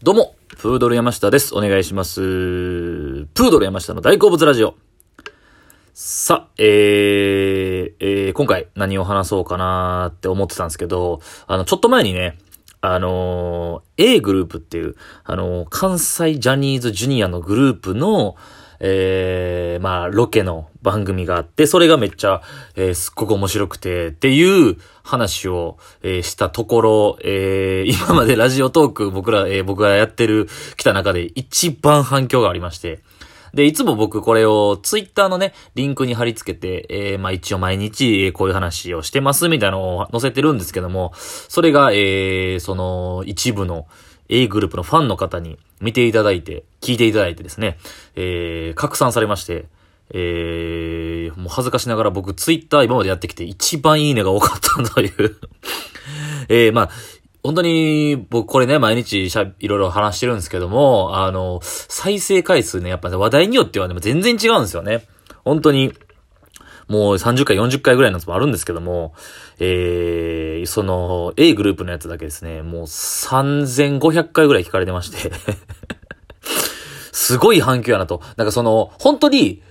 どうも、プードル山下です。お願いします。プードル山下の大好物ラジオ。さ、えー、えー、今回何を話そうかなーって思ってたんですけど、あの、ちょっと前にね、あのー A グループっていう、あのー関西ジャニーズジュニアのグループの、えー、まあ、ロケの番組があって、それがめっちゃ、えーすっごく面白くて、っていう話を、えーしたところ、えー 今までラジオトーク僕ら、えー僕がやってる、来た中で一番反響がありまして、で、いつも僕これをツイッターのね、リンクに貼り付けて、えーまあ一応毎日こういう話をしてますみたいなのを載せてるんですけども、それが、えーその一部の A グループのファンの方に見ていただいて、聞いていただいてですね、えー拡散されまして、えーもう恥ずかしながら僕ツイッター今までやってきて一番いいねが多かったという えーまあ、本当に、僕これね、毎日しゃ、いろいろ話してるんですけども、あの、再生回数ね、やっぱね、話題によってはね、全然違うんですよね。本当に、もう30回、40回ぐらいのやつもあるんですけども、えー、その、A グループのやつだけですね、もう3500回ぐらい聞かれてまして、すごい反響やなと。なんかその、本当に、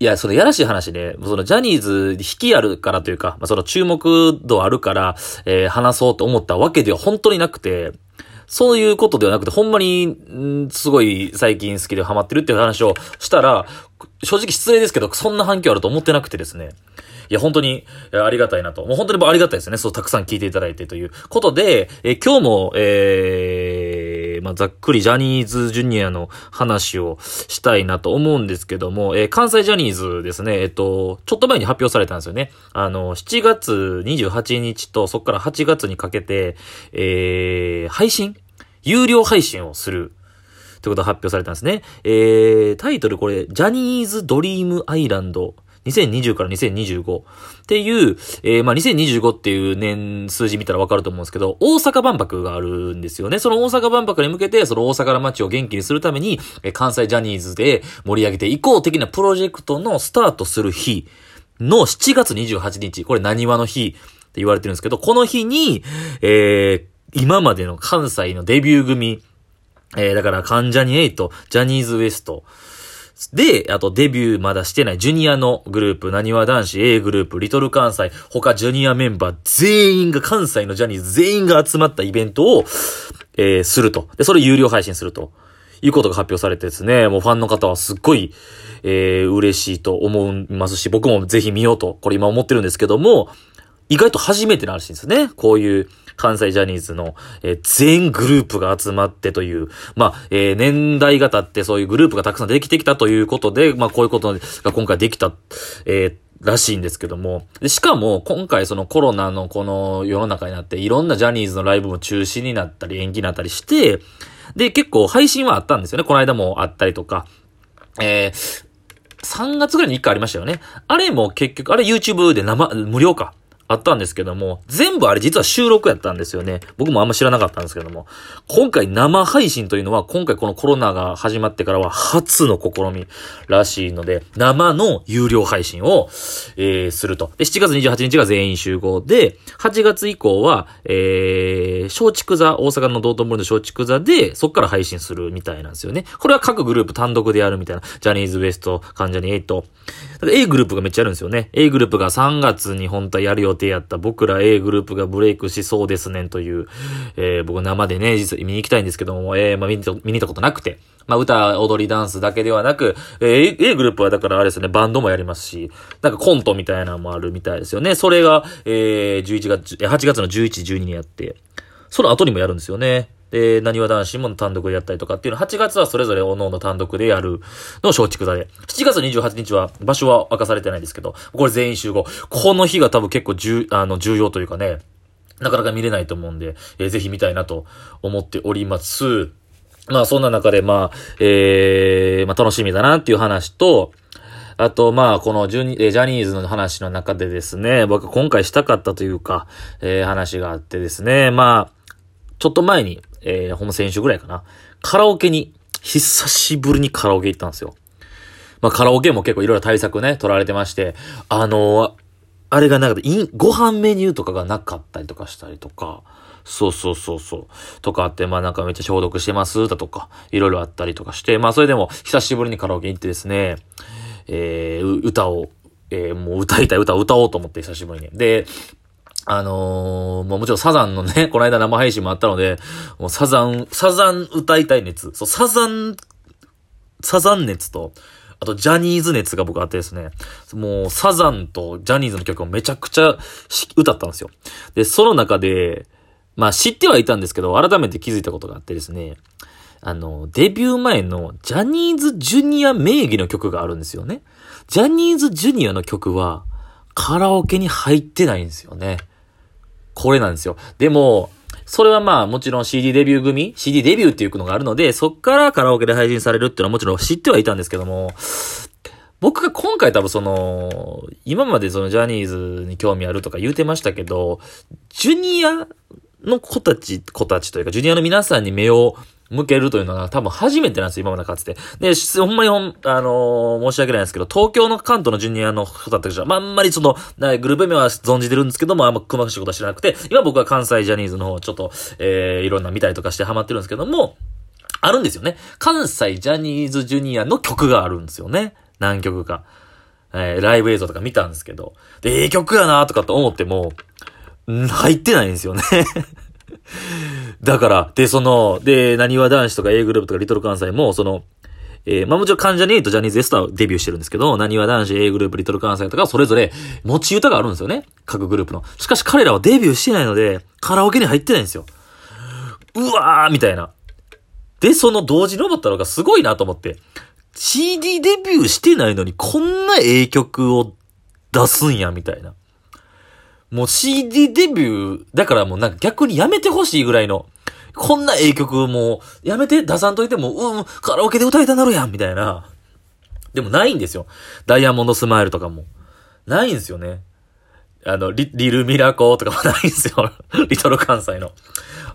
いや、そのやらしい話ね、そのジャニーズ引きあるからというか、まあ、その注目度あるから、えー話そうと思ったわけでは本当になくて、そういうことではなくて、ほんまに、んすごい最近好きでハマってるっていう話をしたら、正直失礼ですけど、そんな反響あると思ってなくてですね。いや、本当に、ありがたいなと。もう本当にありがたいですね。そう、たくさん聞いていただいてということで、え今日も、えー、まあ、ざっくりジャニーズジュニアの話をしたいなと思うんですけども、えー関西ジャニーズですね、えっ、と、ちょっと前に発表されたんですよね。あの、7月28日と、そこから8月にかけて、えー、配信有料配信をする。ということが発表されたんですね。えー、タイトルこれ、ジャニーズドリームアイランド。2020から2025っていう、えー、まあ、2025っていう年数字見たらわかると思うんですけど、大阪万博があるんですよね。その大阪万博に向けて、その大阪の街を元気にするために、えー関西ジャニーズで盛り上げていこう的なプロジェクトのスタートする日の7月28日、これ何話の日って言われてるんですけど、この日に、えー、今までの関西のデビュー組、えー、だから、関ジャニエイト、ジャニーズ WEST。で、あとデビューまだしてないジュニアのグループ、なにわ男子 A グループ、リトル関西、他ジュニアメンバー全員が、関西のジャニーズ全員が集まったイベントを、えー、すると。で、それ有料配信すると。いうことが発表されてですね、もうファンの方はすっごい、えー、嬉しいと思いますし、僕もぜひ見ようと、これ今思ってるんですけども、意外と初めてのらしいんですね。こういう関西ジャニーズの、えー全グループが集まってという、まあ、えー年代が経ってそういうグループがたくさんできてきたということで、まあ、こういうことが今回できた、えーらしいんですけども。でしかも、今回そのコロナのこの世の中になって、いろんなジャニーズのライブも中止になったり、延期になったりして、で、結構配信はあったんですよね。この間もあったりとか。えー3月ぐらいに1回ありましたよね。あれも結局、あれ YouTube で生、無料か。あったんですけども、全部あれ実は収録やったんですよね。僕もあんま知らなかったんですけども。今回生配信というのは、今回このコロナが始まってからは初の試みらしいので、生の有料配信を、えーすると。で、7月28日が全員集合で、8月以降は、えー、松竹座、大阪の道頓堀の松竹座で、そっから配信するみたいなんですよね。これは各グループ単独でやるみたいな。ジャニーズ WEST、関ジャニ8。A グループがめっちゃあるんですよね。A グループが3月に本体やる予定やった僕ら A グループがブレイクしそうですねんという、えー、僕生でね、実際見に行きたいんですけども、えー、まあ見に行ったことなくて。まあ歌、踊り、ダンスだけではなく、えー A, グループはだからあれですね、バンドもやりますし、なんかコントみたいなのもあるみたいですよね。それが、えー、11月、8月の11、12にやって、その後にもやるんですよね。で、なにわ男子も単独でやったりとかっていうの、8月はそれぞれ各々単独でやるのを松竹座で。7月28日は、場所は明かされてないですけど、これ全員集合。この日が多分結構重、あの、重要というかね、なかなか見れないと思うんで、えーぜひ見たいなと思っております。まあそんな中で、まあ、えー、まあ楽しみだなっていう話と、あと、まあ、このジュニえジャニーズの話の中でですね、僕今回したかったというか、えー話があってですね、まあ、ちょっと前に、えー、ほんま先週ぐらいかな、カラオケに、久しぶりにカラオケ行ったんですよ。まあ、カラオケも結構いろいろ対策ね、取られてまして、あのあれがなんか、ご飯メニューとかがなかったりとかしたりとか、そうそうそうそう。とかあって、まあなんかめっちゃ消毒してますだとか、いろいろあったりとかして、まあそれでも久しぶりにカラオケ行ってですね、えー、歌を、えー、もう歌いたい歌を歌おうと思って久しぶりに。で、あのー、もうもちろんサザンのね、この間生配信もあったので、もうサザン、サザン歌いたい熱。そう、サザン、サザン熱と、あと、ジャニーズ熱が僕あってですね、もう、サザンとジャニーズの曲をめちゃくちゃ歌ったんですよ。で、その中で、まあ知ってはいたんですけど、改めて気づいたことがあってですね、あの、デビュー前のジャニーズジュニア名義の曲があるんですよね。ジャニーズジュニアの曲は、カラオケに入ってないんですよね。これなんですよ。でも、それはまあもちろん CD デビュー組 ?CD デビューっていうのがあるので、そっからカラオケで配信されるっていうのはもちろん知ってはいたんですけども、僕が今回多分その、今までそのジャニーズに興味あるとか言うてましたけど、ジュニアの子たち、子たちというか、ジュニアの皆さんに目を向けるというのが多分初めてなんですよ、今までかつて。で、ほんまにほん、あのー、申し訳ないですけど、東京の関東のジュニアの方たちは、まあ、あんまりその、グループ名は存じてるんですけども、あんま細かいことは知らなくて、今僕は関西ジャニーズの方、ちょっと、えー、いろんな見たりとかしてハマってるんですけども、あるんですよね。関西ジャニーズジュニアの曲があるんですよね。何曲か。えー、ライブ映像とか見たんですけど。で、ええ曲やなとかと思っても、入ってないんですよねだから、で、その、で、何わ男子とか A グループとかリトル関西も、その、えー、まあもちろん関ジャニーとジャニーズ S とはデビューしてるんですけど、何わ男子 A グループリトル関西とかそれぞれ持ち歌があるんですよね。各グループの。しかし彼らはデビューしてないので、カラオケに入ってないんですよ。うわーみたいな。で、その同時に思ったのがすごいなと思って。CD デビューしてないのにこんなえ曲を出すんや、みたいな。もう CD デビュー、だからもうなんか逆にやめてほしいぐらいの、こんなええ曲もう、やめて出さんといても、うん、カラオケで歌いたなるやん、みたいな。でもないんですよ。ダイヤモンドスマイルとかも。ないんですよね。あの、リ、リルミラコとかもないんですよ。リトル関西の。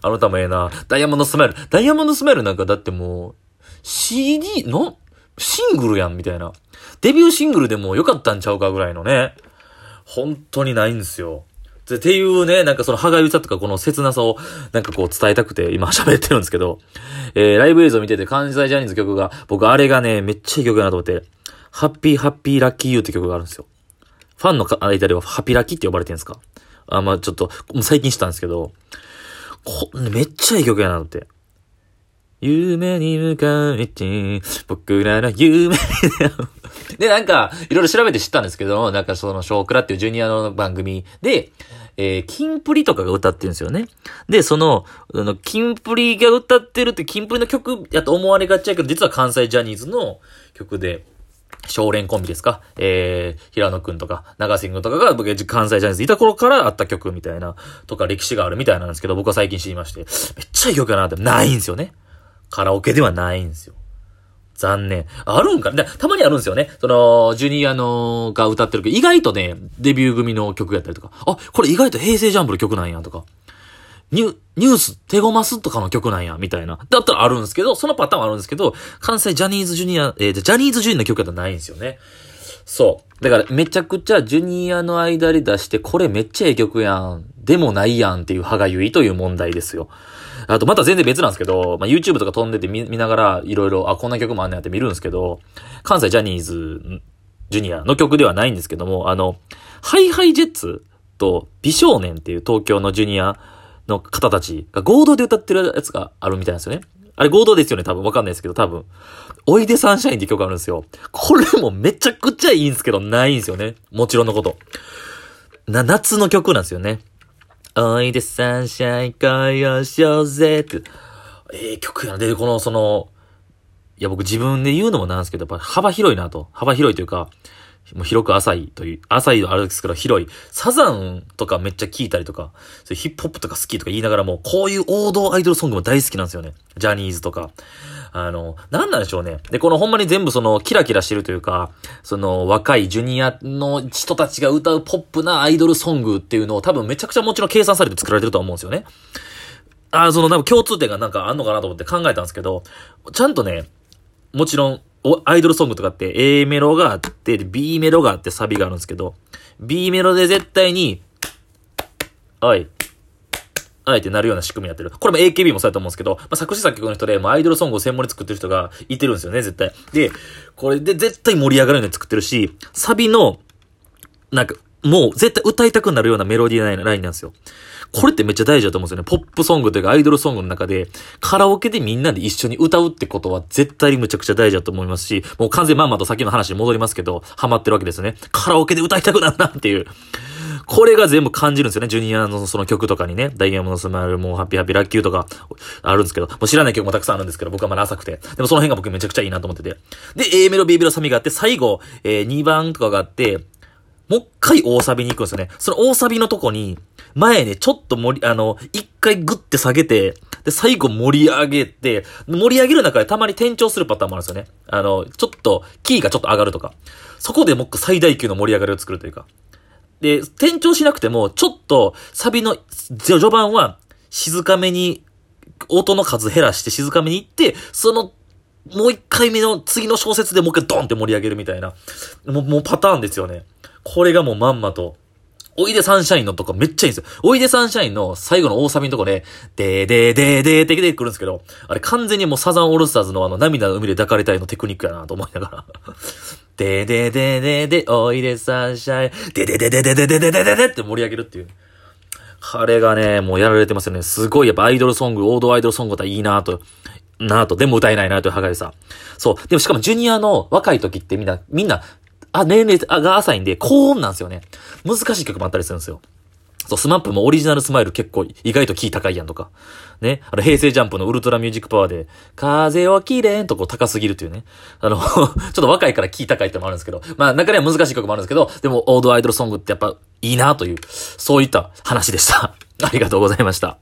あの歌もええな。ダイヤモンドスマイル。ダイヤモンドスマイルなんかだってもう、CD の、シングルやん、みたいな。デビューシングルでもよかったんちゃうかぐらいのね。本当にないんですよ。っていうね、なんかその歯がゆさとかこの切なさをなんかこう伝えたくて今 喋ってるんですけど、えー、ライブ映像見てて関西ジャニーズ曲が、僕あれがね、めっちゃいい曲だなと思って、ハッピーハッピーラッキーユーって曲があるんですよ。ファンの間ではハッピーラッキーって呼ばれてるんですか？あ、まあちょっと、最近知ったんですけど、こめっちゃいい曲やなって。夢に向かって、僕らの夢に で、なんか、いろいろ調べて知ったんですけど、なんかその、少クラっていうジュニアの番組で、えー、キンプリとかが歌ってるんですよね。で、その、あの、キンプリが歌ってるって、キンプリの曲やと思われがちやけど、実は関西ジャニーズの曲で、少年コンビですか？えー、平野くんとか、長瀬くんとかが僕関西ジャニーズいた頃からあった曲みたいな、とか歴史があるみたいなんですけど、僕は最近知りまして、めっちゃいい曲やなって、ないんですよね。カラオケではないんですよ。残念。あるんかな？たまにあるんですよね。その、ジュニアのが歌ってるけど、意外とね、デビュー組の曲やったりとか、あ、これ意外と平成ジャンプの曲なんや、とか。ニュ、ニュース、テゴマスとかの曲なんや、みたいな。だったらあるんですけど、そのパターンはあるんですけど、関西ジャニーズジュニア、えー、ジャニーズジュニアの曲やったらないんですよね。そう。だから、めちゃくちゃジュニアの間で出して、これめっちゃええ曲やん。でもないやんっていう歯がゆいという問題ですよ。あとまた全然別なんですけど、まあ、YouTube とか飛んでて見ながらいろいろ、あ、こんな曲もあんねやって見るんですけど、関西ジャニーズジュニアの曲ではないんですけども、あの、ハイハイジェッツと美少年っていう東京のジュニアの方たちが合同で歌ってるやつがあるみたいなんですよね。あれ合同ですよね、多分。わかんないですけど、多分。おいでサンシャインって曲あるんですよ。これもめちゃくちゃいいんですけど、ないんですよね。もちろんのこと。な、夏の曲なんですよね。おいでサンシャイン恋をしようぜって。ええー、曲やな。で、この、その、いや、僕自分で言うのもなんですけど、やっぱ幅広いなと。幅広いというか、もう広く浅いという、浅いのあるんですけど広い。サザンとかめっちゃ聞いたりとか、そヒップホップとか好きとか言いながらも、こういう王道アイドルソングも大好きなんですよね。ジャニーズとか。あの、なんなんでしょうね。で、このほんまに全部その、キラキラしてるというか、その、若いジュニアの人たちが歌うポップなアイドルソングっていうのを多分めちゃくちゃもちろん計算されて作られてると思うんですよね。あその、多分共通点がなんかあんのかなと思って考えたんですけど、ちゃんとね、もちろん、アイドルソングとかって A メロがあって、B メロがあってサビがあるんですけど、B メロで絶対に、おい、あえてなるような仕組みやってる。これも AKB もそうやと思うんですけど、まあ、作詞作曲の人で、もうアイドルソングを専門に作ってる人がいてるんですよね、絶対。で、これで絶対盛り上がるように作ってるし、サビの、なんか、もう絶対歌いたくなるようなメロディーラインなんですよ。これってめっちゃ大事だと思うんですよね。ポップソングというかアイドルソングの中で、カラオケでみんなで一緒に歌うってことは絶対にむちゃくちゃ大事だと思いますし、もう完全まんまと先の話に戻りますけど、ハマってるわけですね。カラオケで歌いたくなるなっていう。これが全部感じるんですよね。ジュニアのその曲とかにね。ダイヤモンドスマイル、もうハッピーハッピーラッキーとかあるんですけど、もう知らない曲もたくさんあるんですけど、僕はまだ浅くて。でもその辺が僕めちゃくちゃいいなと思ってて。で、A メロ、B メロ、サビがあって、最後、えー、2番とかがあって、もう一回大サビに行くんですよね。その大サビのとこに、前ね、ちょっと盛り、あの、一回グッて下げて、で、最後盛り上げて、盛り上げる中でたまに転調するパターンもあるんですよね。あの、ちょっと、キーがちょっと上がるとか。そこでもう最大級の盛り上がりを作るというか。で、転調しなくても、ちょっと、サビの、序盤は、静かめに、音の数減らして静かめに行って、その、もう一回目の次の小説でもう一回ドンって盛り上げるみたいな、もう、もうパターンですよね。これがもうまんまと、おいでサンシャインのとこめっちゃいいんですよ。おいでサンシャインの最後の大サビのとこで、でーでーでーでーって出てくるんですけど、あれ完全にもうサザンオールスターズのあの涙の海で抱かれたいのテクニックやなと思いながら。でーでーでーでーでー、おいでサンシャイン、でででででででででででって盛り上げるっていう。彼がね、もうやられてますよね。すごいやっぱアイドルソング、王道アイドルソングだったらいいなと。なぁと、でも歌えないなという歯がゆさ。そう。でもしかもジュニアの若い時ってみんな、みんなあ、年齢が浅いんで、高音なんですよね。難しい曲もあったりするんですよ。そう、 SMAP もオリジナルスマイル結構意外とキー高いやんとか。ね。あの、平成ジャンプの Ultra Music Power で、風をきれんとこう高すぎるっていうね。あの ちょっと若いからキー高いってのもあるんですけど、まあ中には難しい曲もあるんですけど、でもオードアイドルソングってやっぱいいなという、そういった話でした。ありがとうございました。